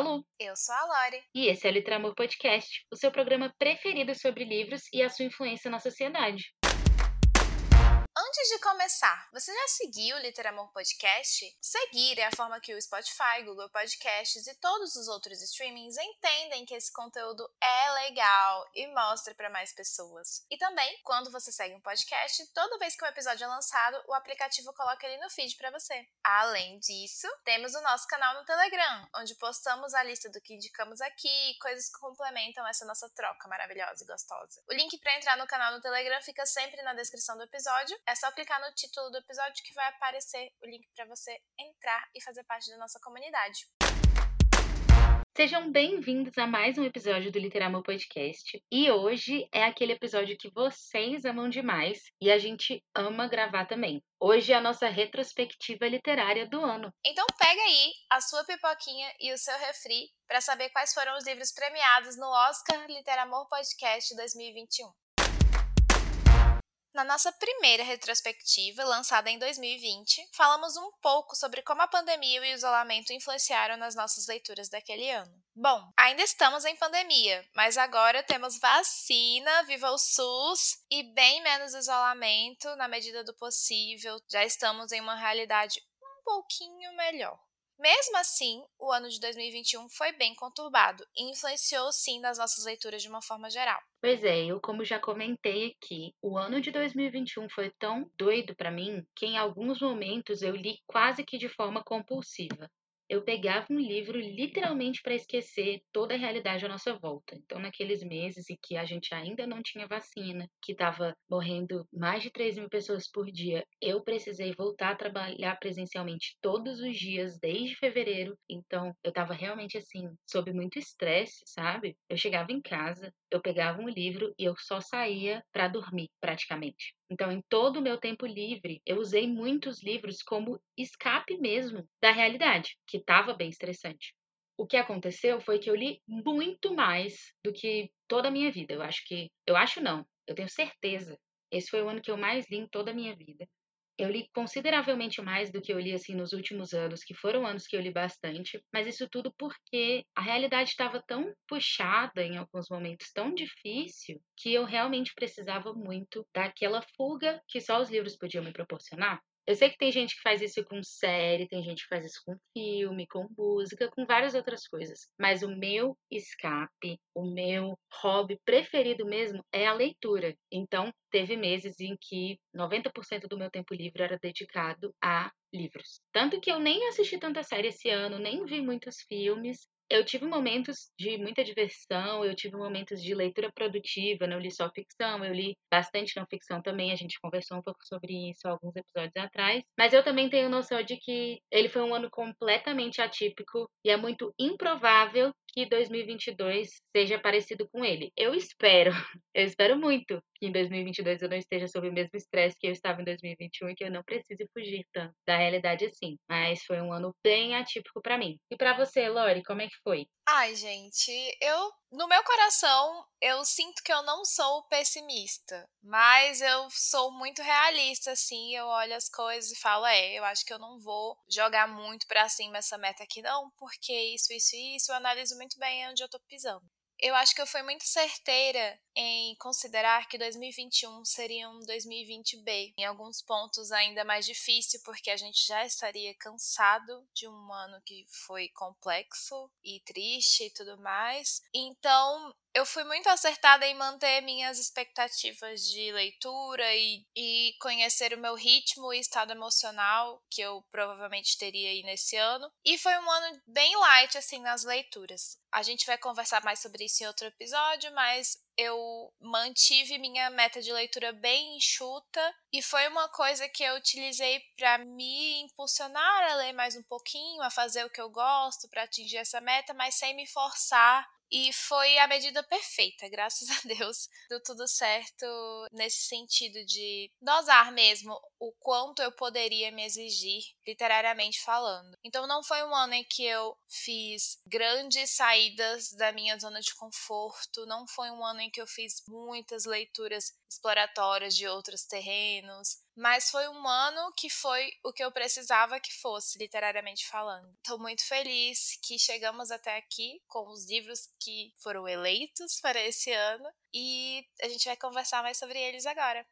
Oi, eu sou a Lu. Eu sou a Lore. E esse é o Litramor Podcast, o seu programa preferido sobre livros e a sua influência na sociedade. Antes de começar, você já seguiu o Literamor Podcast? Seguir é a forma que o Spotify, Google Podcasts e todos os outros streamings entendem que esse conteúdo é legal e mostra para mais pessoas. E também, quando você segue um podcast, toda vez que um episódio é lançado, o aplicativo coloca ele no feed para você. Além disso, temos o nosso canal no Telegram, onde postamos a lista do que indicamos aqui e coisas que complementam essa nossa troca maravilhosa e gostosa. O link para entrar no canal no Telegram fica sempre na descrição do episódio. É só clicar no título do episódio que vai aparecer o link para você entrar e fazer parte da nossa comunidade. Sejam bem-vindos a mais um episódio do Literamor Podcast. E hoje é aquele episódio que vocês amam demais e a gente ama gravar também. Hoje é a nossa retrospectiva literária do ano. Então pega aí a sua pipoquinha e o seu refri para saber quais foram os livros premiados no Oscar Literamor Podcast 2021. Na nossa primeira retrospectiva, lançada em 2020, falamos um pouco sobre como a pandemia e o isolamento influenciaram nas nossas leituras daquele ano. Bom, ainda estamos em pandemia, mas agora temos vacina, viva o SUS e bem menos isolamento na medida do possível. Já estamos em uma realidade um pouquinho melhor. Mesmo assim, o ano de 2021 foi bem conturbado e influenciou sim nas nossas leituras de uma forma geral. Pois é, eu como já comentei aqui, o ano de 2021 foi tão doido para mim que em alguns momentos eu li quase que de forma compulsiva eu pegava um livro literalmente para esquecer toda a realidade à nossa volta. Então, naqueles meses em que a gente ainda não tinha vacina, que estava morrendo mais de 3 mil pessoas por dia, eu precisei voltar a trabalhar presencialmente todos os dias, desde fevereiro. Então, eu estava realmente assim, sob muito estresse, sabe? Eu chegava em casa, eu pegava um livro e eu só saía para dormir, praticamente. Então, em todo o meu tempo livre, eu usei muitos livros como escape mesmo da realidade, que estava bem estressante. O que aconteceu foi que eu li muito mais do que toda a minha vida. Eu acho que. Eu acho não, eu tenho certeza. Esse foi o ano que eu mais li em toda a minha vida. Eu li consideravelmente mais do que eu li assim nos últimos anos, que foram anos que eu li bastante, mas isso tudo porque a realidade estava tão puxada em alguns momentos, tão difícil, que eu realmente precisava muito daquela fuga que só os livros podiam me proporcionar. Eu sei que tem gente que faz isso com série, tem gente que faz isso com filme, com música, com várias outras coisas. Mas o meu escape, o meu hobby preferido mesmo é a leitura. Então, teve meses em que 90% do meu tempo livre era dedicado a livros. Tanto que eu nem assisti tanta série esse ano, nem vi muitos filmes, eu tive momentos de muita diversão, eu tive momentos de leitura produtiva, não li só ficção, eu li bastante não ficção também, a gente conversou um pouco sobre isso alguns episódios atrás, mas eu também tenho noção de que ele foi um ano completamente atípico e é muito improvável que 2022 seja parecido com ele. Eu espero, eu espero muito que em 2022 eu não esteja sob o mesmo estresse que eu estava em 2021 e que eu não precise fugir tanto da realidade assim. Mas foi um ano bem atípico para mim. E para você, Lori, como é que foi? Ai, gente, eu no meu coração eu sinto que eu não sou pessimista, mas eu sou muito realista assim, eu olho as coisas e falo, é, eu acho que eu não vou jogar muito para cima essa meta aqui não, porque isso, isso e isso, eu analiso muito bem onde eu tô pisando. Eu acho que eu fui muito certeira em considerar que 2021 seria um 2020B. Em alguns pontos ainda mais difícil, porque a gente já estaria cansado de um ano que foi complexo e triste e tudo mais. Então, eu fui muito acertada em manter minhas expectativas de leitura e, e conhecer o meu ritmo e estado emocional que eu provavelmente teria aí nesse ano. E foi um ano bem light, assim, nas leituras. A gente vai conversar mais sobre isso em outro episódio, mas eu mantive minha meta de leitura bem enxuta e foi uma coisa que eu utilizei para me impulsionar a ler mais um pouquinho, a fazer o que eu gosto para atingir essa meta, mas sem me forçar e foi a medida perfeita, graças a Deus. Deu tudo certo nesse sentido de dosar mesmo o quanto eu poderia me exigir, literariamente falando. Então não foi um ano em que eu fiz grandes saídas da minha zona de conforto, não foi um ano em que eu fiz muitas leituras exploratórias de outros terrenos, mas foi um ano que foi o que eu precisava que fosse, literariamente falando. Estou muito feliz que chegamos até aqui com os livros que foram eleitos para esse ano e a gente vai conversar mais sobre eles agora.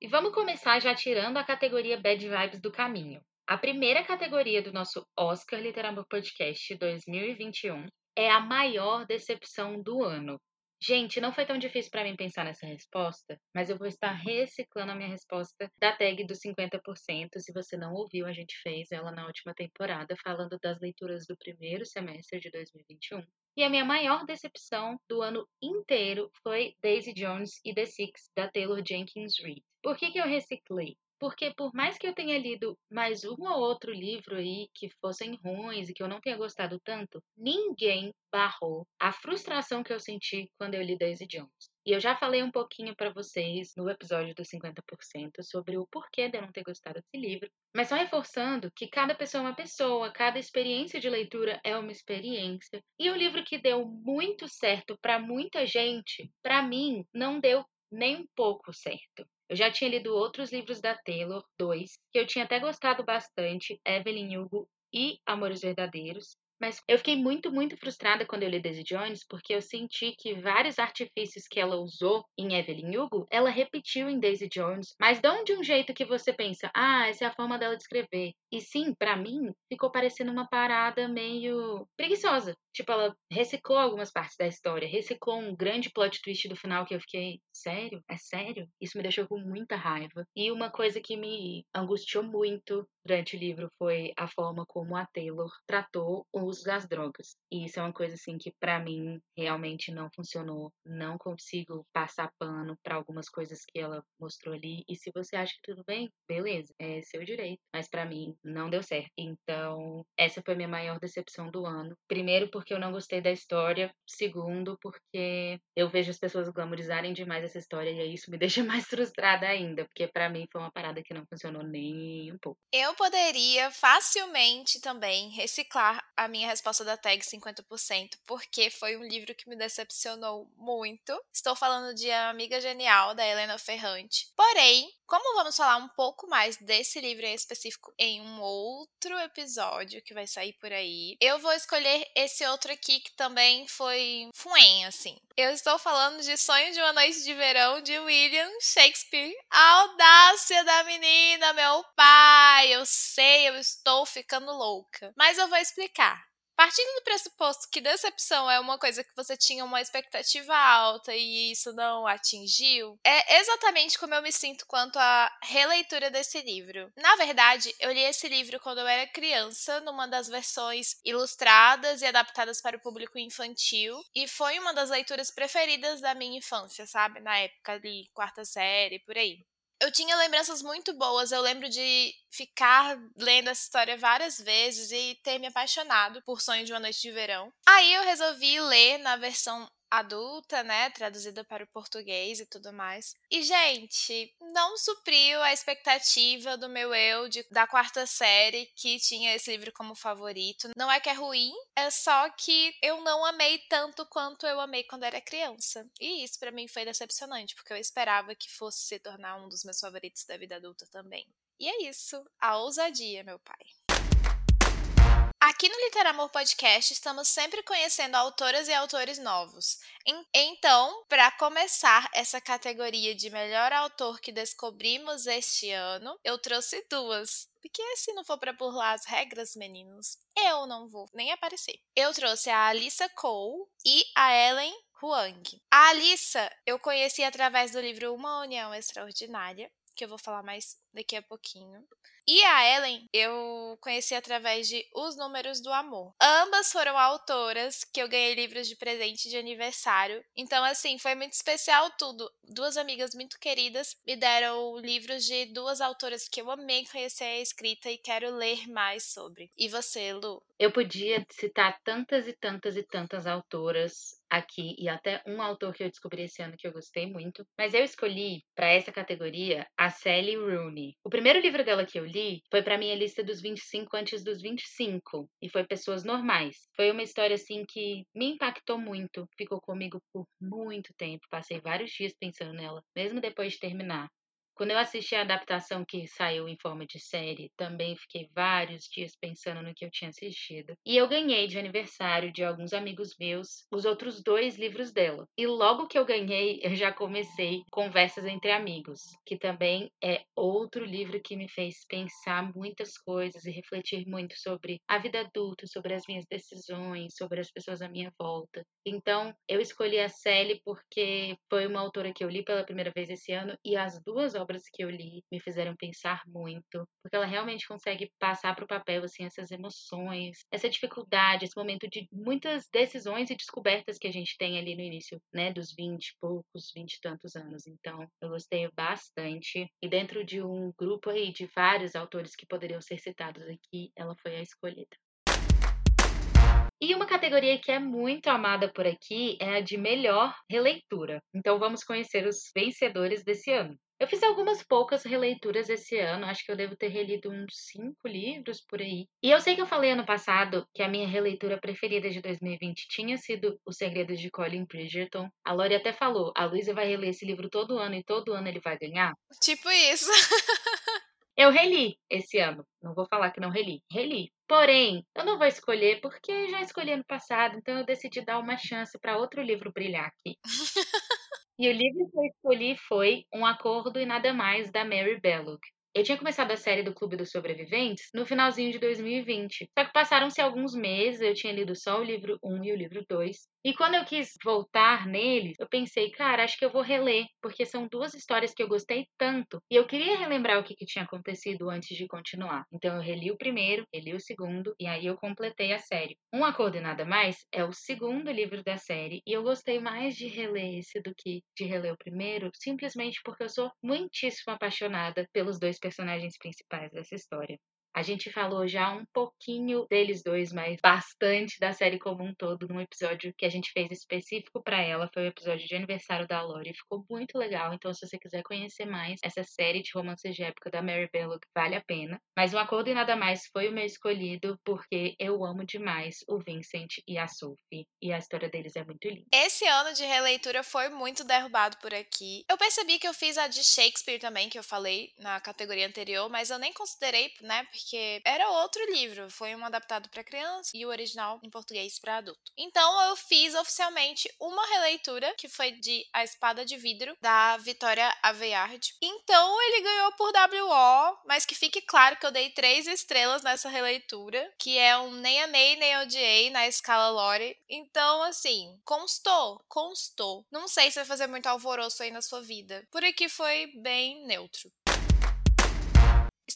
E vamos começar já tirando a categoria Bad Vibes do caminho. A primeira categoria do nosso Oscar Literamor Podcast 2021 é a maior decepção do ano. Gente, não foi tão difícil para mim pensar nessa resposta, mas eu vou estar reciclando a minha resposta da tag dos 50%. Se você não ouviu, a gente fez ela na última temporada, falando das leituras do primeiro semestre de 2021. E a minha maior decepção do ano inteiro foi Daisy Jones e The Six, da Taylor Jenkins Reid. Por que, que eu reciclei? Porque por mais que eu tenha lido mais um ou outro livro aí que fossem ruins e que eu não tenha gostado tanto, ninguém barrou a frustração que eu senti quando eu li Daisy Jones. E eu já falei um pouquinho para vocês no episódio dos 50% sobre o porquê de eu não ter gostado desse livro, mas só reforçando que cada pessoa é uma pessoa, cada experiência de leitura é uma experiência. E o livro que deu muito certo para muita gente, para mim não deu nem um pouco certo. Eu já tinha lido outros livros da Taylor, dois, que eu tinha até gostado bastante, Evelyn Hugo e Amores Verdadeiros. Mas eu fiquei muito, muito frustrada quando eu li Daisy Jones, porque eu senti que vários artifícios que ela usou em Evelyn Hugo, ela repetiu em Daisy Jones, mas não de um jeito que você pensa, ah, essa é a forma dela de escrever. E sim, para mim, ficou parecendo uma parada meio preguiçosa. Tipo, ela reciclou algumas partes da história, reciclou um grande plot twist do final que eu fiquei, sério? É sério? Isso me deixou com muita raiva. E uma coisa que me angustiou muito durante o livro foi a forma como a Taylor tratou o uso das drogas. E isso é uma coisa assim que para mim realmente não funcionou. Não consigo passar pano para algumas coisas que ela mostrou ali. E se você acha que tudo bem, beleza, é seu direito. Mas para mim não deu certo. Então, essa foi minha maior decepção do ano. Primeiro porque eu não gostei da história, segundo porque eu vejo as pessoas glamorizarem demais essa história e isso me deixa mais frustrada ainda, porque para mim foi uma parada que não funcionou nem um pouco. Eu poderia facilmente também reciclar a minha resposta da tag 50%, porque foi um livro que me decepcionou muito. Estou falando de Amiga Genial, da Helena Ferrante. Porém, como vamos falar um pouco mais desse livro em específico em um outro episódio que vai sair por aí, eu vou escolher esse outro aqui que também foi fuem, assim. Eu estou falando de Sonho de uma Noite de Verão de William Shakespeare. A audácia da menina, meu pai! Eu sei, eu estou ficando louca. Mas eu vou explicar. Partindo do pressuposto que decepção é uma coisa que você tinha uma expectativa alta e isso não atingiu, é exatamente como eu me sinto quanto à releitura desse livro. Na verdade, eu li esse livro quando eu era criança, numa das versões ilustradas e adaptadas para o público infantil, e foi uma das leituras preferidas da minha infância, sabe? Na época ali, quarta série, por aí eu tinha lembranças muito boas. Eu lembro de ficar lendo essa história várias vezes e ter me apaixonado por Sonho de uma Noite de Verão. Aí eu resolvi ler na versão adulta, né, traduzida para o português e tudo mais. E gente, não supriu a expectativa do meu eu de, da quarta série que tinha esse livro como favorito. Não é que é ruim, é só que eu não amei tanto quanto eu amei quando era criança. E isso para mim foi decepcionante, porque eu esperava que fosse se tornar um dos meus favoritos da vida adulta também. E é isso, a ousadia, meu pai. Aqui no Literamor Podcast estamos sempre conhecendo autoras e autores novos. Então, para começar essa categoria de melhor autor que descobrimos este ano, eu trouxe duas. Porque se não for para burlar as regras, meninos, eu não vou nem aparecer. Eu trouxe a Alissa Cole e a Ellen Huang. A Alissa eu conheci através do livro Uma União Extraordinária, que eu vou falar mais daqui a pouquinho. E a Ellen eu conheci através de Os Números do Amor. Ambas foram autoras que eu ganhei livros de presente de aniversário. Então, assim, foi muito especial tudo. Duas amigas muito queridas me deram livros de duas autoras que eu amei conhecer a escrita e quero ler mais sobre. E você, Lu? Eu podia citar tantas e tantas e tantas autoras aqui e até um autor que eu descobri esse ano que eu gostei muito, mas eu escolhi para essa categoria a Sally Rooney. O primeiro livro dela que eu li foi para minha lista dos 25 antes dos 25 e foi Pessoas Normais. Foi uma história assim que me impactou muito, ficou comigo por muito tempo, passei vários dias pensando nela, mesmo depois de terminar. Quando eu assisti a adaptação que saiu em forma de série, também fiquei vários dias pensando no que eu tinha assistido. E eu ganhei de aniversário de alguns amigos meus os outros dois livros dela. E logo que eu ganhei, eu já comecei Conversas entre Amigos, que também é outro livro que me fez pensar muitas coisas e refletir muito sobre a vida adulta, sobre as minhas decisões, sobre as pessoas à minha volta. Então, eu escolhi a Sally porque foi uma autora que eu li pela primeira vez esse ano e as duas que eu li me fizeram pensar muito, porque ela realmente consegue passar para o papel assim essas emoções, essa dificuldade, esse momento de muitas decisões e descobertas que a gente tem ali no início, né, dos 20 e poucos, 20 e tantos anos. Então, eu gostei bastante. E dentro de um grupo aí de vários autores que poderiam ser citados aqui, ela foi a escolhida. E uma categoria que é muito amada por aqui é a de melhor releitura. Então vamos conhecer os vencedores desse ano. Eu fiz algumas poucas releituras esse ano, acho que eu devo ter relido uns cinco livros por aí. E eu sei que eu falei ano passado que a minha releitura preferida de 2020 tinha sido Os Segredos de Colin Bridgerton. A Lori até falou: a Luísa vai reler esse livro todo ano e todo ano ele vai ganhar. Tipo isso. Eu reli esse ano. Não vou falar que não reli. Reli. Porém, eu não vou escolher porque já escolhi ano passado, então eu decidi dar uma chance para outro livro brilhar aqui. e o livro que eu escolhi foi Um Acordo e Nada Mais, da Mary Belloc. Eu tinha começado a série do Clube dos Sobreviventes no finalzinho de 2020. Só que passaram-se alguns meses, eu tinha lido só o livro 1 e o livro 2. E quando eu quis voltar neles, eu pensei, cara, acho que eu vou reler, porque são duas histórias que eu gostei tanto. E eu queria relembrar o que, que tinha acontecido antes de continuar. Então eu reli o primeiro, reli o segundo, e aí eu completei a série. Um Acordo e Nada Mais é o segundo livro da série, e eu gostei mais de reler esse do que de reler o primeiro, simplesmente porque eu sou muitíssimo apaixonada pelos dois personagens principais dessa história. A gente falou já um pouquinho deles dois, mas bastante da série como um todo num episódio que a gente fez específico para ela. Foi o episódio de aniversário da Lori. Ficou muito legal. Então, se você quiser conhecer mais essa série de romances de época da Mary Belloc, vale a pena. Mas Um Acordo e Nada Mais foi o meu escolhido porque eu amo demais o Vincent e a Sophie. E a história deles é muito linda. Esse ano de releitura foi muito derrubado por aqui. Eu percebi que eu fiz a de Shakespeare também, que eu falei na categoria anterior, mas eu nem considerei, né? Porque era outro livro, foi um adaptado para criança e o original em português para adulto. Então eu fiz oficialmente uma releitura que foi de A Espada de Vidro da Vitória Aveyard. Então ele ganhou por WO, mas que fique claro que eu dei três estrelas nessa releitura, que é um nem amei nem odiei na escala Lore. Então assim, constou, constou. Não sei se vai fazer muito alvoroço aí na sua vida. Por aqui foi bem neutro.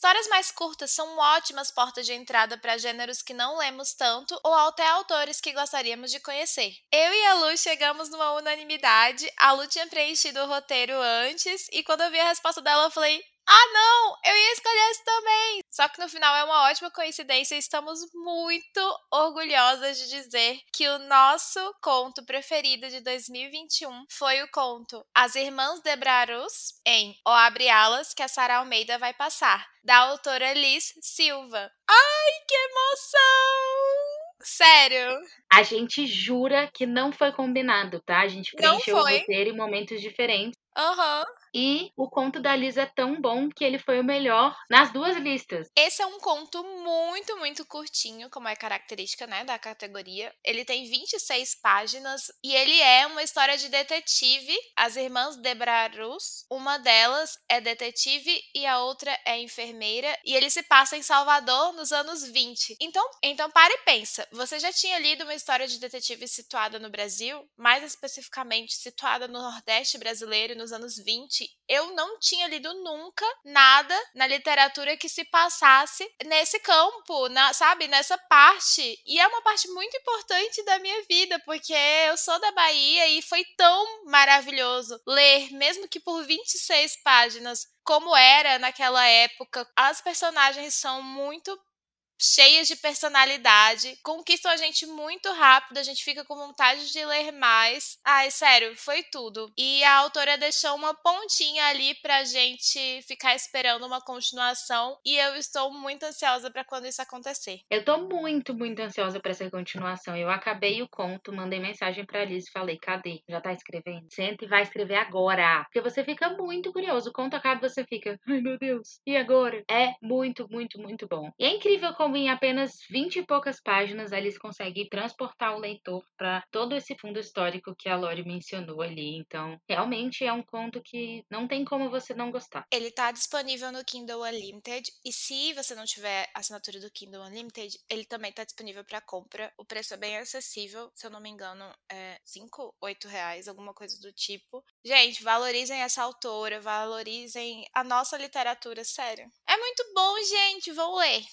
Histórias mais curtas são ótimas portas de entrada para gêneros que não lemos tanto ou até autores que gostaríamos de conhecer. Eu e a Lu chegamos numa unanimidade. A Lu tinha preenchido o roteiro antes e quando eu vi a resposta dela, eu falei: ah, não! Eu ia escolher esse também! Só que no final é uma ótima coincidência e estamos muito orgulhosas de dizer que o nosso conto preferido de 2021 foi o conto As Irmãs de Brarus, em O Abre Alas, que a Sara Almeida vai passar, da autora Liz Silva. Ai, que emoção! Sério. A gente jura que não foi combinado, tá? A gente preencheu o roteiro em momentos diferentes. Aham. Uhum. E o conto da Liz é tão bom que ele foi o melhor nas duas listas. Esse é um conto muito, muito curtinho, como é característica, né, da categoria. Ele tem 26 páginas e ele é uma história de detetive. As irmãs Debrarus, uma delas é detetive e a outra é enfermeira, e ele se passa em Salvador nos anos 20. Então, então para e pensa. Você já tinha lido uma história de detetive situada no Brasil, mais especificamente situada no Nordeste brasileiro nos anos 20? Eu não tinha lido nunca nada na literatura que se passasse nesse campo, na, sabe, nessa parte. E é uma parte muito importante da minha vida, porque eu sou da Bahia e foi tão maravilhoso ler, mesmo que por 26 páginas, como era naquela época. As personagens são muito cheias de personalidade, conquistam a gente muito rápido, a gente fica com vontade de ler mais. Ai, sério, foi tudo. E a autora deixou uma pontinha ali pra gente ficar esperando uma continuação e eu estou muito ansiosa para quando isso acontecer. Eu tô muito, muito ansiosa para essa continuação. Eu acabei o conto, mandei mensagem pra Liz e falei: cadê? Já tá escrevendo? Senta e vai escrever agora. Porque você fica muito curioso. O conto acaba você fica: ai meu Deus, e agora? É muito, muito, muito bom. E é incrível como em apenas 20 e poucas páginas a Liz consegue transportar o leitor para todo esse fundo histórico que a Lori mencionou ali. Então, realmente é um conto que não tem como você não gostar. Ele tá disponível no Kindle Unlimited e se você não tiver assinatura do Kindle Unlimited, ele também tá disponível para compra. O preço é bem acessível, se eu não me engano, é 5, 8 reais, alguma coisa do tipo. Gente, valorizem essa autora, valorizem a nossa literatura, sério. É muito bom, gente, vou ler.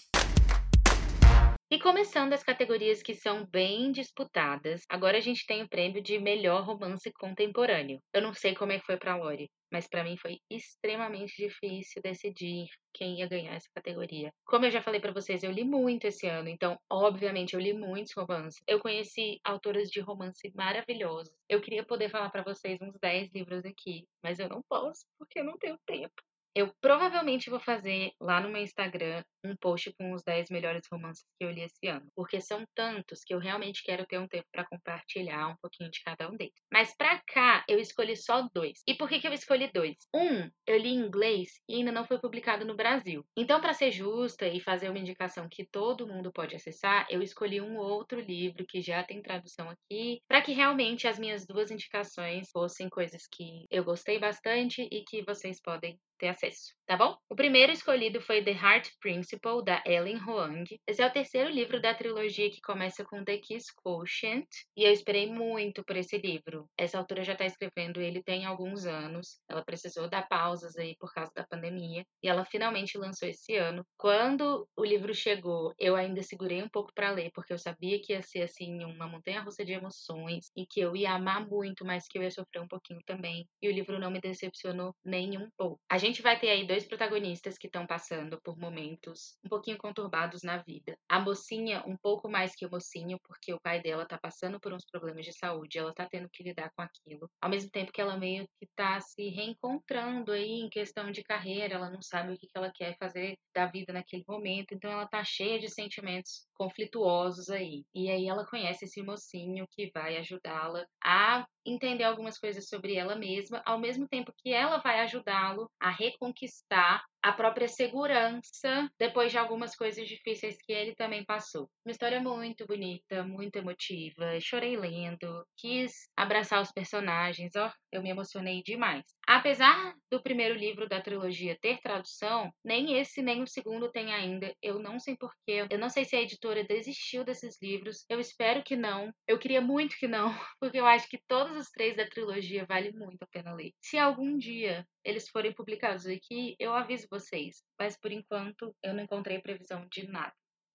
E começando as categorias que são bem disputadas, agora a gente tem o prêmio de melhor romance contemporâneo. Eu não sei como é que foi para Lori, mas para mim foi extremamente difícil decidir quem ia ganhar essa categoria. Como eu já falei para vocês, eu li muito esse ano, então obviamente eu li muitos romances. Eu conheci autoras de romance maravilhosos. Eu queria poder falar para vocês uns 10 livros aqui, mas eu não posso porque eu não tenho tempo. Eu provavelmente vou fazer lá no meu Instagram um post com os 10 melhores romances que eu li esse ano, porque são tantos que eu realmente quero ter um tempo para compartilhar um pouquinho de cada um deles. Mas para cá eu escolhi só dois. E por que, que eu escolhi dois? Um, eu li em inglês e ainda não foi publicado no Brasil. Então, para ser justa e fazer uma indicação que todo mundo pode acessar, eu escolhi um outro livro que já tem tradução aqui, para que realmente as minhas duas indicações fossem coisas que eu gostei bastante e que vocês podem ter acesso, tá bom? O primeiro escolhido foi The Heart Principle, da Ellen Hoang. Esse é o terceiro livro da trilogia que começa com The Kiss Quotient, e eu esperei muito por esse livro. Essa autora já está escrevendo ele tem alguns anos, ela precisou dar pausas aí por causa da pandemia, e ela finalmente lançou esse ano. Quando o livro chegou, eu ainda segurei um pouco para ler, porque eu sabia que ia ser assim uma montanha-russa de emoções e que eu ia amar muito, mas que eu ia sofrer um pouquinho também. E o livro não me decepcionou nem um pouco. A gente gente vai ter aí dois protagonistas que estão passando por momentos um pouquinho conturbados na vida. A mocinha, um pouco mais que o mocinho, porque o pai dela tá passando por uns problemas de saúde, ela tá tendo que lidar com aquilo. Ao mesmo tempo que ela meio que tá se reencontrando aí em questão de carreira, ela não sabe o que ela quer fazer da vida naquele momento, então ela tá cheia de sentimentos conflituosos aí. E aí ela conhece esse mocinho que vai ajudá-la a entender algumas coisas sobre ela mesma, ao mesmo tempo que ela vai ajudá-lo a reconquistar a própria segurança depois de algumas coisas difíceis que ele também passou. Uma história muito bonita, muito emotiva. Chorei lendo, quis abraçar os personagens, ó, eu me emocionei demais. Apesar do primeiro livro da trilogia ter tradução, nem esse nem o segundo tem ainda. Eu não sei porquê. Eu não sei se a editora desistiu desses livros. Eu espero que não. Eu queria muito que não, porque eu acho que todos os três da trilogia vale muito a pena ler. Se algum dia eles forem publicados aqui, eu aviso vocês. Mas por enquanto eu não encontrei previsão de nada.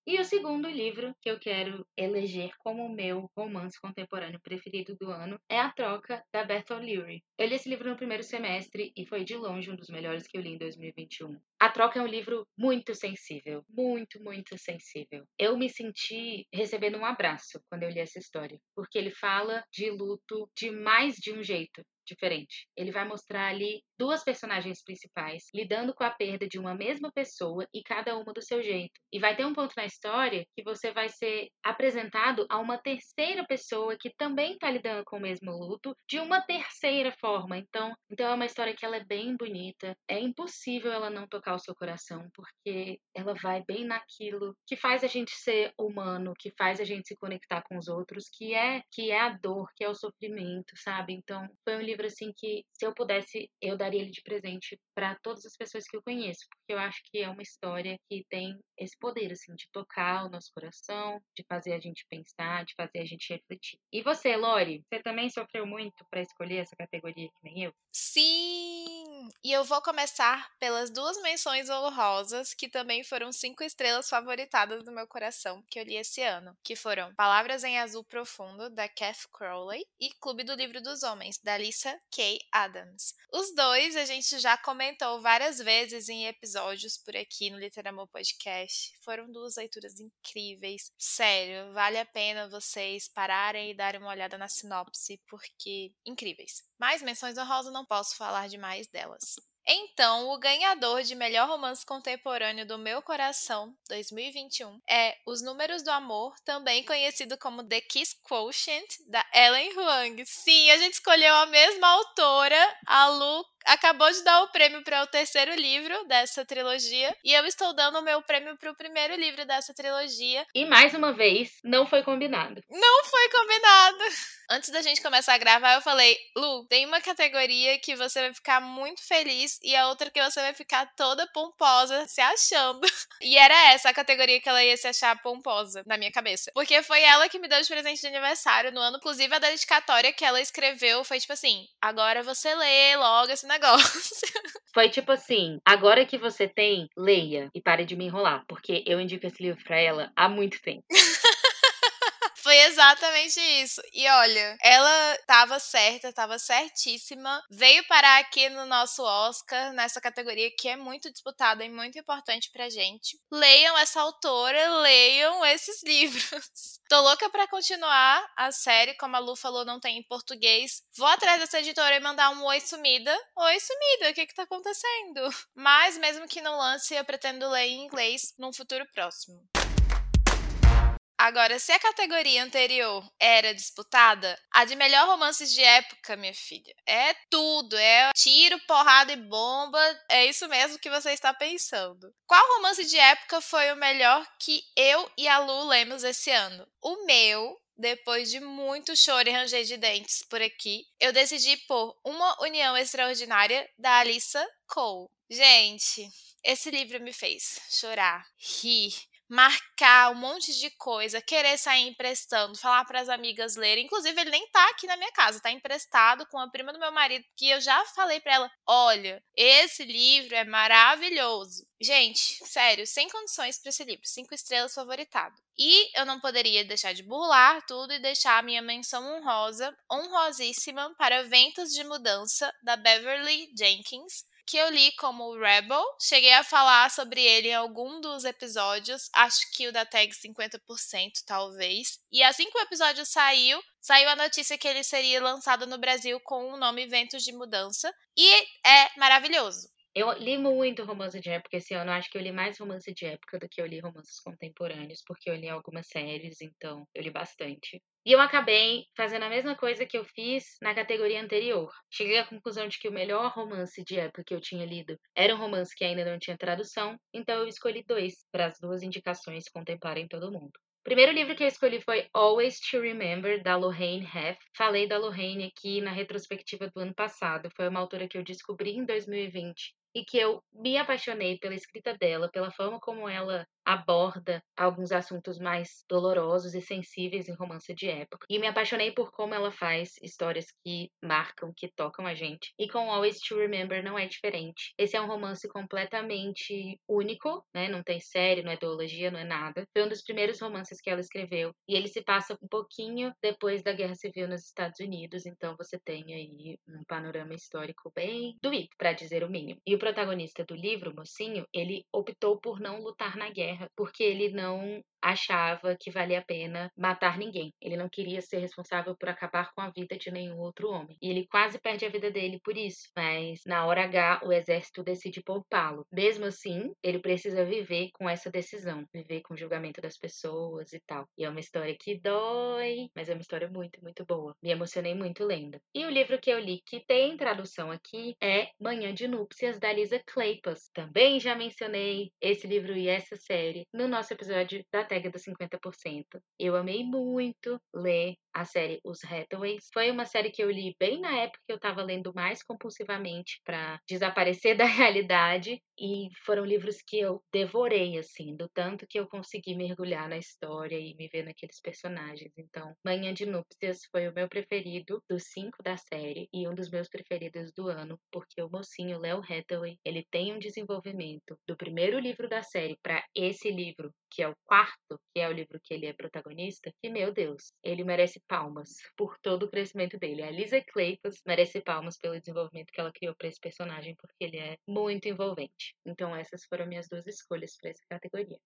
E o segundo livro que eu quero eleger como o meu romance contemporâneo preferido do ano é A Troca, da Beth O'Leary. Eu li esse livro no primeiro semestre e foi de longe um dos melhores que eu li em 2021. A Troca é um livro muito sensível, muito, muito sensível. Eu me senti recebendo um abraço quando eu li essa história, porque ele fala de luto de mais de um jeito diferente. Ele vai mostrar ali duas personagens principais lidando com a perda de uma mesma pessoa e cada uma do seu jeito. E vai ter um ponto na história que você vai ser apresentado a uma terceira pessoa que também está lidando com o mesmo luto de uma terceira forma. Então, então é uma história que ela é bem bonita. É impossível ela não tocar o seu coração porque ela vai bem naquilo que faz a gente ser humano, que faz a gente se conectar com os outros, que é que é a dor, que é o sofrimento, sabe? Então, foi um livro livro assim que se eu pudesse eu daria ele de presente para todas as pessoas que eu conheço, porque eu acho que é uma história que tem esse poder assim de tocar o nosso coração, de fazer a gente pensar, de fazer a gente refletir. E você, Lori, você também sofreu muito para escolher essa categoria que nem eu? Sim, E eu vou começar pelas duas menções honrosas que também foram cinco estrelas favoritadas do meu coração que eu li esse ano, que foram Palavras em Azul Profundo da Kath Crowley e Clube do Livro dos Homens da Lisa K. Adams. Os dois a gente já comentou várias vezes em episódios por aqui no Literamor Podcast. Foram duas leituras incríveis. Sério, vale a pena vocês pararem e darem uma olhada na sinopse porque incríveis. Mais menções honrosas não posso falar demais delas. Então, o ganhador de melhor romance contemporâneo do meu coração 2021 é Os Números do Amor, também conhecido como The Kiss Quotient, da Ellen Huang. Sim, a gente escolheu a mesma autora, a Lu acabou de dar o prêmio para o terceiro livro dessa trilogia e eu estou dando o meu prêmio para o primeiro livro dessa trilogia. E mais uma vez, não foi combinado. Não foi combinado. Antes da gente começar a gravar, eu falei: Lu, tem uma categoria que você vai ficar muito feliz e a outra que você vai ficar toda pomposa se achando. E era essa a categoria que ela ia se achar pomposa na minha cabeça. Porque foi ela que me deu de presente de aniversário no ano. Inclusive, a dedicatória que ela escreveu foi tipo assim: agora você lê logo esse negócio. Foi tipo assim: agora que você tem, leia e pare de me enrolar. Porque eu indico esse livro pra ela há muito tempo. Foi exatamente isso. E olha, ela tava certa, tava certíssima. Veio parar aqui no nosso Oscar, nessa categoria que é muito disputada e muito importante pra gente. Leiam essa autora, leiam esses livros. Tô louca pra continuar a série, como a Lu falou, não tem em português. Vou atrás dessa editora e mandar um oi sumida. Oi sumida, o que que tá acontecendo? Mas mesmo que não lance, eu pretendo ler em inglês num futuro próximo. Agora, se a categoria anterior era disputada, a de melhor romances de época, minha filha, é tudo. É tiro, porrada e bomba. É isso mesmo que você está pensando. Qual romance de época foi o melhor que eu e a Lu lemos esse ano? O meu depois de muito choro e ranger de dentes por aqui, eu decidi por Uma União Extraordinária da Alissa Cole. Gente, esse livro me fez chorar, rir, marcar um monte de coisa, querer sair emprestando, falar para as amigas lerem. Inclusive, ele nem tá aqui na minha casa, tá emprestado com a prima do meu marido, que eu já falei para ela: "Olha, esse livro é maravilhoso". Gente, sério, sem condições para esse livro, cinco estrelas favoritado. E eu não poderia deixar de burlar tudo e deixar a minha menção honrosa, honrosíssima para Ventos de Mudança da Beverly Jenkins que eu li como Rebel. Cheguei a falar sobre ele em algum dos episódios, acho que o da tag 50%, talvez. E assim que o episódio saiu, saiu a notícia que ele seria lançado no Brasil com o nome Ventos de Mudança. E é maravilhoso. Eu li muito romance de época esse ano. Acho que eu li mais romance de época do que eu li romances contemporâneos, porque eu li algumas séries, então eu li bastante. E eu acabei fazendo a mesma coisa que eu fiz na categoria anterior. Cheguei à conclusão de que o melhor romance de época que eu tinha lido era um romance que ainda não tinha tradução, então eu escolhi dois para as duas indicações contemplarem todo mundo. O primeiro livro que eu escolhi foi Always to Remember, da Lorraine Heff. Falei da Lorraine aqui na retrospectiva do ano passado. Foi uma autora que eu descobri em 2020 e que eu me apaixonei pela escrita dela, pela forma como ela aborda alguns assuntos mais dolorosos e sensíveis em romance de época. E me apaixonei por como ela faz histórias que marcam, que tocam a gente. E com Always to Remember não é diferente. Esse é um romance completamente único, né? Não tem série, não é ideologia, não é nada. Foi um dos primeiros romances que ela escreveu. E ele se passa um pouquinho depois da Guerra Civil nos Estados Unidos. Então você tem aí um panorama histórico bem doído, para dizer o mínimo. E o protagonista do livro, o mocinho, ele optou por não lutar na guerra guerra porque ele não achava que valia a pena matar ninguém. Ele não queria ser responsável por acabar com a vida de nenhum outro homem. E ele quase perde a vida dele por isso. Mas na hora H, o exército decide poupá-lo. Mesmo assim, ele precisa viver com essa decisão, viver com o julgamento das pessoas e tal. E é uma história que dói, mas é uma história muito, muito boa. Me emocionei muito lendo. E o livro que eu li que tem tradução aqui é Manhã de Núpcias da Lisa Kleypas. Também já mencionei esse livro e essa série no nosso episódio da tag dos 50%. Eu amei muito ler a série Os Hathaways. Foi uma série que eu li bem na época que eu estava lendo mais compulsivamente para desaparecer da realidade. E foram livros que eu devorei, assim, do tanto que eu consegui mergulhar na história e me ver naqueles personagens. Então, Manhã de Núpcias foi o meu preferido dos cinco da série e um dos meus preferidos do ano, porque o mocinho Léo Hathaway, ele tem um desenvolvimento do primeiro livro da série para esse livro, que é o quarto, que é o livro que ele é protagonista, que, meu Deus, ele merece palmas por todo o crescimento dele. A Lisa Kleypas merece palmas pelo desenvolvimento que ela criou para esse personagem, porque ele é muito envolvente. Então, essas foram minhas duas escolhas para essa categoria.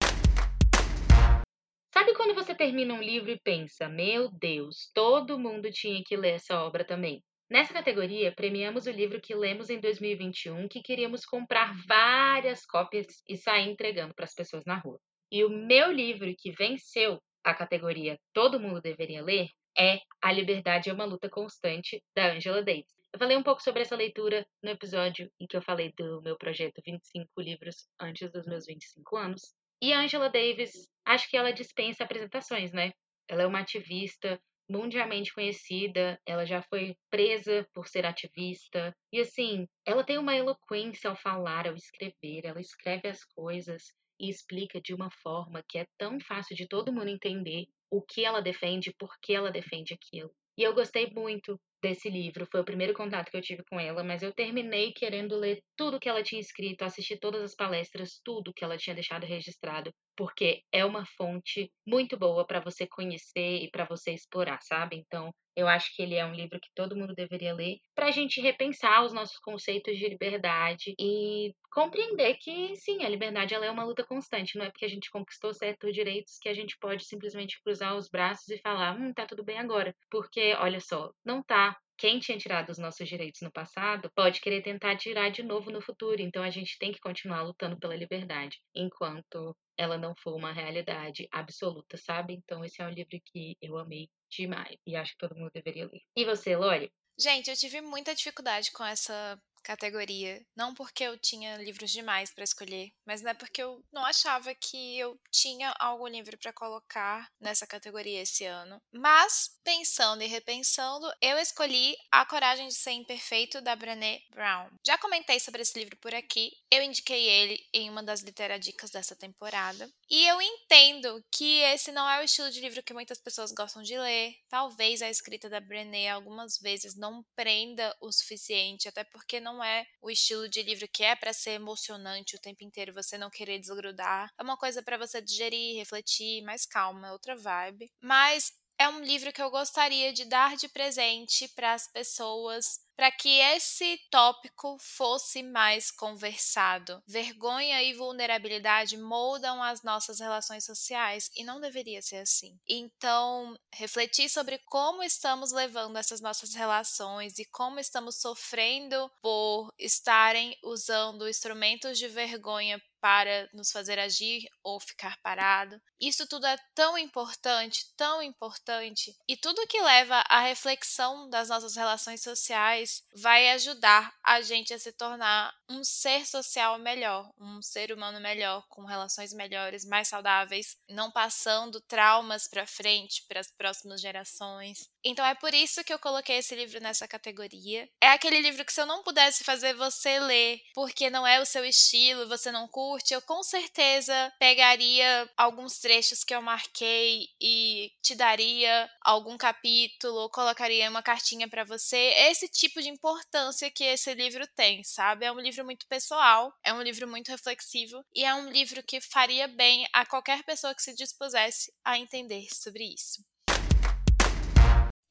Sabe quando você termina um livro e pensa, meu Deus, todo mundo tinha que ler essa obra também? Nessa categoria, premiamos o livro que lemos em 2021 que queríamos comprar várias cópias e sair entregando para as pessoas na rua. E o meu livro que venceu a categoria Todo Mundo Deveria Ler é A Liberdade é uma Luta Constante, da Angela Davis. Eu falei um pouco sobre essa leitura no episódio em que eu falei do meu projeto 25 livros antes dos meus 25 anos. E a Angela Davis, acho que ela dispensa apresentações, né? Ela é uma ativista mundialmente conhecida, ela já foi presa por ser ativista. E assim, ela tem uma eloquência ao falar, ao escrever, ela escreve as coisas e explica de uma forma que é tão fácil de todo mundo entender o que ela defende, por que ela defende aquilo. E eu gostei muito desse livro, foi o primeiro contato que eu tive com ela, mas eu terminei querendo ler tudo que ela tinha escrito, assistir todas as palestras, tudo que ela tinha deixado registrado, porque é uma fonte muito boa para você conhecer e para você explorar, sabe? Então, eu acho que ele é um livro que todo mundo deveria ler para a gente repensar os nossos conceitos de liberdade e compreender que, sim, a liberdade ela é uma luta constante. Não é porque a gente conquistou certos direitos que a gente pode simplesmente cruzar os braços e falar, hum, tá tudo bem agora. Porque, olha só, não tá quem tinha tirado os nossos direitos no passado pode querer tentar tirar de novo no futuro. Então a gente tem que continuar lutando pela liberdade enquanto ela não for uma realidade absoluta, sabe? Então esse é um livro que eu amei demais e acho que todo mundo deveria ler. E você, Lori? Gente, eu tive muita dificuldade com essa categoria. Não porque eu tinha livros demais para escolher, mas não é porque eu não achava que eu tinha algum livro para colocar nessa categoria esse ano. Mas, pensando e repensando, eu escolhi A Coragem de Ser Imperfeito, da Brené Brown. Já comentei sobre esse livro por aqui, eu indiquei ele em uma das literadicas dessa temporada. E eu entendo que esse não é o estilo de livro que muitas pessoas gostam de ler. Talvez a escrita da Brené algumas vezes não prenda o suficiente, até porque não não é o estilo de livro que é para ser emocionante o tempo inteiro, você não querer desgrudar. É uma coisa para você digerir, refletir, mais calma, é outra vibe. Mas é um livro que eu gostaria de dar de presente para as pessoas para que esse tópico fosse mais conversado. Vergonha e vulnerabilidade moldam as nossas relações sociais e não deveria ser assim. Então, refletir sobre como estamos levando essas nossas relações e como estamos sofrendo por estarem usando instrumentos de vergonha para nos fazer agir ou ficar parado. Isso tudo é tão importante, tão importante, e tudo que leva à reflexão das nossas relações sociais vai ajudar a gente a se tornar um ser social melhor, um ser humano melhor, com relações melhores, mais saudáveis, não passando traumas para frente para as próximas gerações. Então é por isso que eu coloquei esse livro nessa categoria. É aquele livro que se eu não pudesse fazer você ler, porque não é o seu estilo, você não curte, eu com certeza pegaria alguns trechos que eu marquei e te daria algum capítulo, colocaria uma cartinha para você. Esse tipo de importância que esse livro tem, sabe? É um livro muito pessoal, é um livro muito reflexivo e é um livro que faria bem a qualquer pessoa que se dispusesse a entender sobre isso.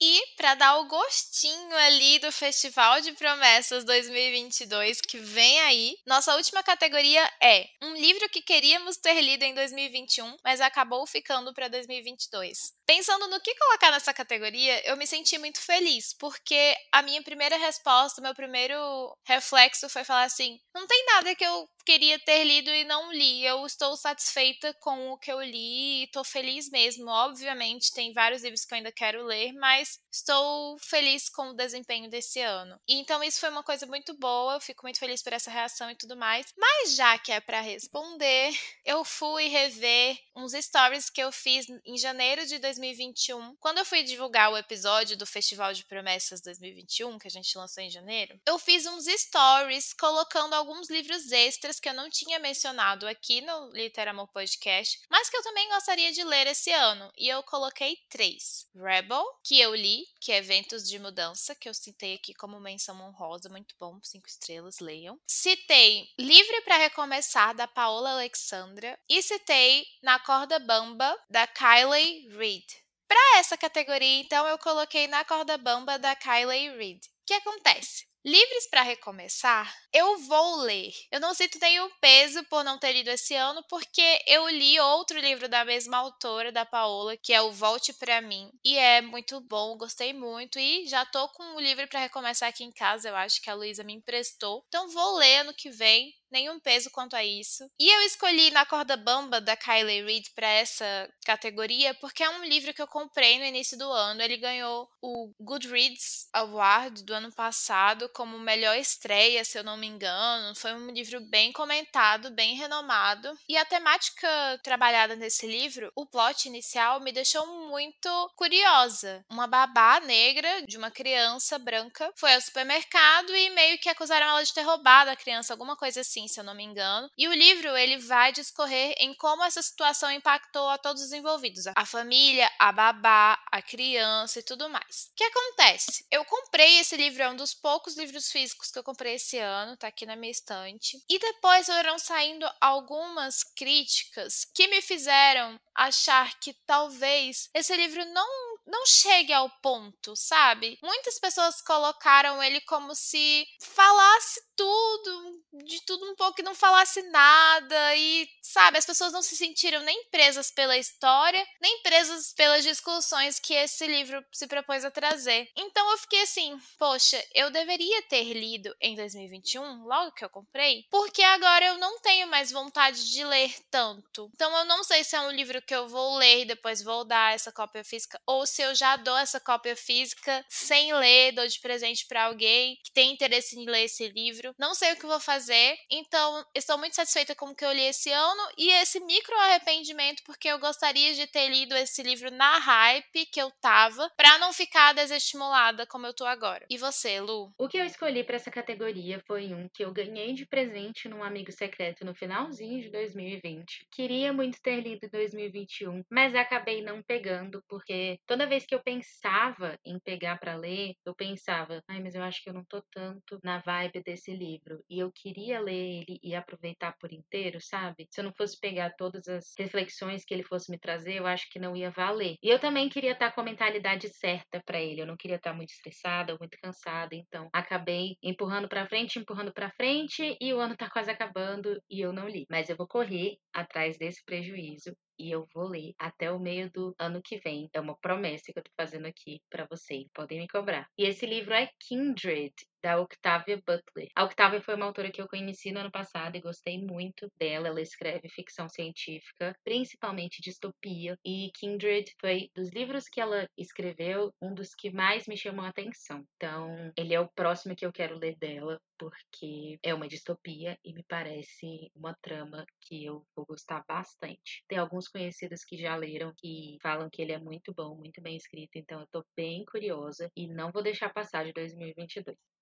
E para dar o gostinho ali do Festival de Promessas 2022 que vem aí, nossa última categoria é um livro que queríamos ter lido em 2021, mas acabou ficando para 2022. Pensando no que colocar nessa categoria, eu me senti muito feliz, porque a minha primeira resposta, meu primeiro reflexo foi falar assim: não tem nada que eu queria ter lido e não li. Eu estou satisfeita com o que eu li e estou feliz mesmo. Obviamente, tem vários livros que eu ainda quero ler, mas estou feliz com o desempenho desse ano. Então isso foi uma coisa muito boa, eu fico muito feliz por essa reação e tudo mais. Mas já que é para responder, eu fui rever uns stories que eu fiz em janeiro de 2020 2021, quando eu fui divulgar o episódio do Festival de Promessas 2021, que a gente lançou em janeiro, eu fiz uns stories colocando alguns livros extras que eu não tinha mencionado aqui no Literamor Podcast, mas que eu também gostaria de ler esse ano. E eu coloquei três: Rebel, que eu li, que é Eventos de Mudança, que eu citei aqui como menção honrosa, muito bom, cinco estrelas, leiam. Citei Livre para Recomeçar, da Paola Alexandra. E citei Na Corda Bamba, da Kylie Reid. Para essa categoria, então, eu coloquei Na Corda Bamba, da Kylie Reid. O que acontece? Livres para recomeçar, eu vou ler. Eu não sinto nenhum peso por não ter lido esse ano, porque eu li outro livro da mesma autora, da Paola, que é o Volte para mim, e é muito bom, gostei muito e já tô com o livro para recomeçar aqui em casa, eu acho que a Luísa me emprestou. Então vou ler ano que vem nenhum peso quanto a isso. E eu escolhi Na Corda Bamba, da Kylie Reid, para essa categoria, porque é um livro que eu comprei no início do ano. Ele ganhou o Goodreads Award do ano passado como melhor estreia, se eu não me engano. Foi um livro bem comentado, bem renomado. E a temática trabalhada nesse livro, o plot inicial, me deixou muito curiosa. Uma babá negra de uma criança branca foi ao supermercado e meio que acusaram ela de ter roubado a criança, alguma coisa assim assim, se eu não me engano. E o livro ele vai discorrer em como essa situação impactou a todos os envolvidos, a família, a babá, a criança e tudo mais. O que acontece? Eu comprei esse livro, é um dos poucos livros físicos que eu comprei esse ano, tá aqui na minha estante. E depois foram saindo algumas críticas que me fizeram achar que talvez esse livro não não chegue ao ponto, sabe? Muitas pessoas colocaram ele como se falasse tudo, de tudo um pouco e não falasse nada e, sabe, as pessoas não se sentiram nem presas pela história, nem presas pelas discussões que esse livro se propôs a trazer. Então eu fiquei assim, poxa, eu deveria ter lido em 2021, logo que eu comprei, porque agora eu não tenho mais vontade de ler tanto. Então eu não sei se é um livro que eu vou ler e depois vou dar essa cópia física ou se eu já dou essa cópia física sem ler, dou de presente para alguém que tem interesse em ler esse livro. Não sei o que vou fazer, então estou muito satisfeita com o que eu li esse ano e esse micro arrependimento porque eu gostaria de ter lido esse livro na hype que eu tava, para não ficar desestimulada como eu tô agora. E você, Lu? O que eu escolhi para essa categoria foi um que eu ganhei de presente num amigo secreto no finalzinho de 2020. Queria muito ter lido em 2021, mas acabei não pegando porque toda vez que eu pensava em pegar para ler, eu pensava, ai, mas eu acho que eu não tô tanto na vibe desse livro. E eu queria ler ele e aproveitar por inteiro, sabe? Se eu não fosse pegar todas as reflexões que ele fosse me trazer, eu acho que não ia valer. E eu também queria estar com a mentalidade certa para ele. Eu não queria estar muito estressada ou muito cansada, então acabei empurrando para frente, empurrando para frente e o ano tá quase acabando e eu não li. Mas eu vou correr atrás desse prejuízo e eu vou ler até o meio do ano que vem. É uma promessa que eu tô fazendo aqui para vocês. Podem me cobrar. E esse livro é Kindred, da Octavia Butler. A Octavia foi uma autora que eu conheci no ano passado e gostei muito dela. Ela escreve ficção científica, principalmente distopia, e Kindred foi dos livros que ela escreveu um dos que mais me chamou a atenção. Então, ele é o próximo que eu quero ler dela, porque é uma distopia e me parece uma trama que eu vou gostar bastante. Tem alguns conhecidos que já leram que falam que ele é muito bom, muito bem escrito, então eu tô bem curiosa e não vou deixar passar de 2022.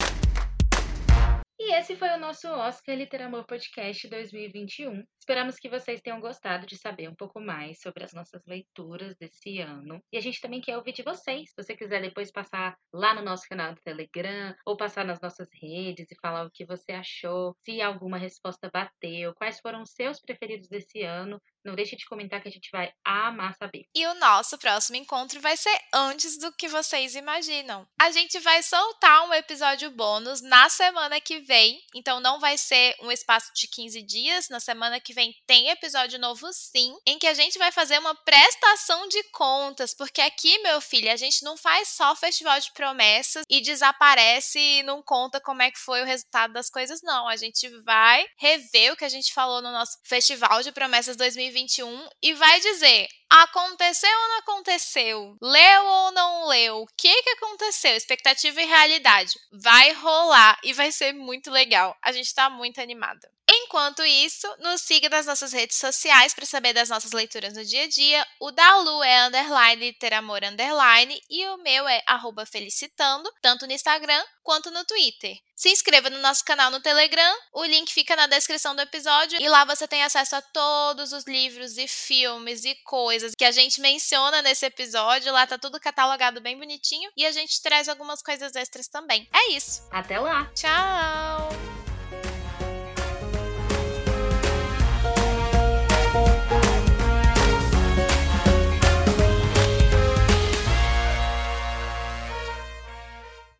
E esse foi o nosso Oscar Literamor Podcast 2021. Esperamos que vocês tenham gostado de saber um pouco mais sobre as nossas leituras desse ano. E a gente também quer ouvir de vocês. Se você quiser depois passar lá no nosso canal do Telegram ou passar nas nossas redes e falar o que você achou, se alguma resposta bateu, quais foram os seus preferidos desse ano, não deixe de comentar que a gente vai amar saber. E o nosso próximo encontro vai ser antes do que vocês imaginam. A gente vai soltar um episódio bônus na semana que vem, então não vai ser um espaço de 15 dias. Na semana que vem tem episódio novo sim, em que a gente vai fazer uma prestação de contas, porque aqui, meu filho, a gente não faz só festival de promessas e desaparece e não conta como é que foi o resultado das coisas, não. A gente vai rever o que a gente falou no nosso festival de promessas 2020 2021 e vai dizer Aconteceu ou não aconteceu? Leu ou não leu? O que, que aconteceu? Expectativa e realidade. Vai rolar e vai ser muito legal. A gente tá muito animada. Enquanto isso, nos siga nas nossas redes sociais para saber das nossas leituras no dia a dia. O da Lu é underline ter amor underline e o meu é arroba felicitando, tanto no Instagram quanto no Twitter. Se inscreva no nosso canal no Telegram, o link fica na descrição do episódio e lá você tem acesso a todos os livros e filmes e coisas que a gente menciona nesse episódio. Lá tá tudo catalogado bem bonitinho e a gente traz algumas coisas extras também. É isso. Até lá. Tchau.